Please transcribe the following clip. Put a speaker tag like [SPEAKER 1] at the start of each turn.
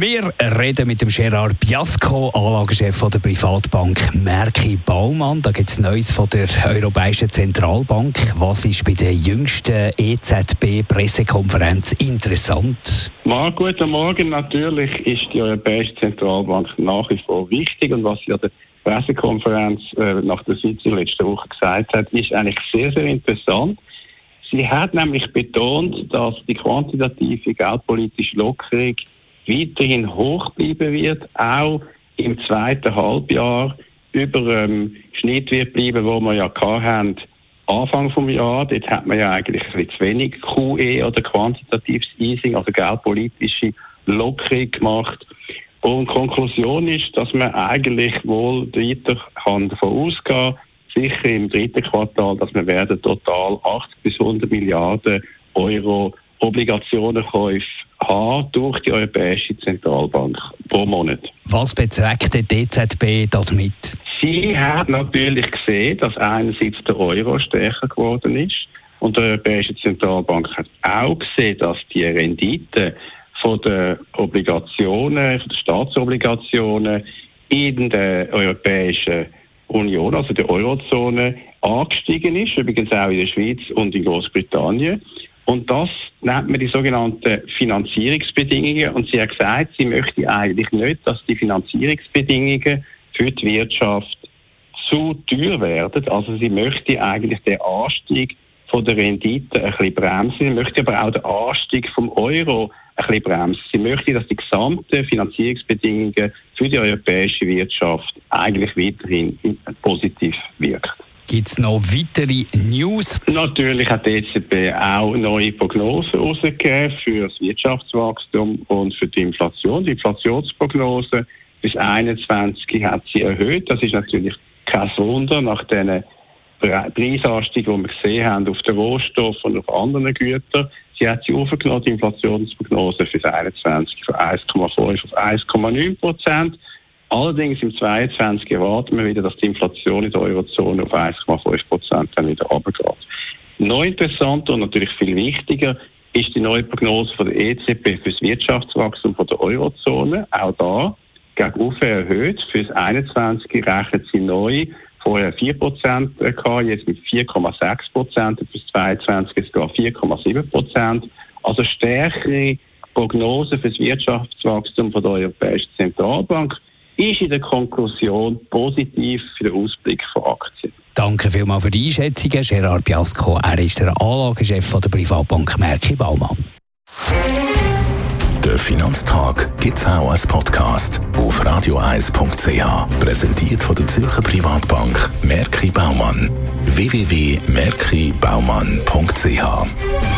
[SPEAKER 1] wir reden mit dem Gerard Biasco, Anlagechef der Privatbank Merki Baumann. Da gibt es Neues von der Europäischen Zentralbank. Was ist bei der jüngsten EZB-Pressekonferenz interessant?
[SPEAKER 2] Mal, guten Morgen. Natürlich ist die Europäische Zentralbank nach wie vor wichtig. Und was sie an der Pressekonferenz äh, nach der Sitzung letzte Woche gesagt hat, ist eigentlich sehr, sehr interessant. Sie hat nämlich betont, dass die quantitative geldpolitische Lockerung weiterhin hoch bleiben wird, auch im zweiten Halbjahr über ähm, Schnitt wird bleiben, wo wir ja hatten, Anfang vom Jahr. Dort hat man ja eigentlich ein bisschen zu wenig QE oder quantitatives Easing, also geldpolitische Lockerung gemacht. Und Konklusion ist, dass man eigentlich wohl weiter kann davon ausgehen, sicher im dritten Quartal, dass wir werden total 80 bis 100 Milliarden Euro Obligationenkäufe haben durch die Europäische Zentralbank pro Monat.
[SPEAKER 1] Was bezweckt die EZB damit?
[SPEAKER 2] Sie hat natürlich gesehen, dass einerseits der Euro stärker geworden ist und die Europäische Zentralbank hat auch gesehen, dass die Rendite von den Obligationen, von den Staatsobligationen in der Europäischen Union, also der Eurozone, angestiegen ist, übrigens auch in der Schweiz und in Großbritannien. Und das nennt man die sogenannten Finanzierungsbedingungen. Und sie hat gesagt, sie möchte eigentlich nicht, dass die Finanzierungsbedingungen für die Wirtschaft zu teuer werden. Also sie möchte eigentlich den Anstieg von der Rendite ein bisschen bremsen. Sie möchte aber auch den Anstieg vom Euro ein bisschen bremsen. Sie möchte, dass die gesamten Finanzierungsbedingungen für die europäische Wirtschaft eigentlich weiterhin positiv wirken.
[SPEAKER 1] Gibt es noch weitere News?
[SPEAKER 2] Natürlich hat die EZB auch neue Prognosen herausgegeben für das Wirtschaftswachstum und für die Inflation. Die Inflationsprognose bis 2021 hat sie erhöht. Das ist natürlich kein Wunder nach den Preisanstieg, die wir gesehen haben auf den Rohstoffen und auf anderen Gütern. Sie hat sie aufgenommen, die Inflationsprognose für 2021 von 1,5 auf 1,9 Prozent. Allerdings im 22 erwarten wir wieder, dass die Inflation in der Eurozone auf 1,5 Prozent dann wieder runtergeht. Noch interessanter und natürlich viel wichtiger ist die neue Prognose von der EZB für das Wirtschaftswachstum von der Eurozone. Auch da gegenüber erhöht. Für das 21 rechnet sie neu vorher 4 Prozent jetzt mit 4,6 Prozent, bis 22 ist sogar 4,7 Prozent. Also stärkere Prognose für das Wirtschaftswachstum von der Europäischen Zentralbank ist in der Konklusion positiv für den Ausblick von Aktien.
[SPEAKER 1] Danke vielmals für die Einschätzungen. Gerard Piasco, er ist der Anlagechef der Privatbank Merki Baumann.
[SPEAKER 3] Der Finanztag gibt es auch als Podcast auf radioeis.ch. Präsentiert von der Zürcher Privatbank Merki Baumann. www.merkibaumann.ch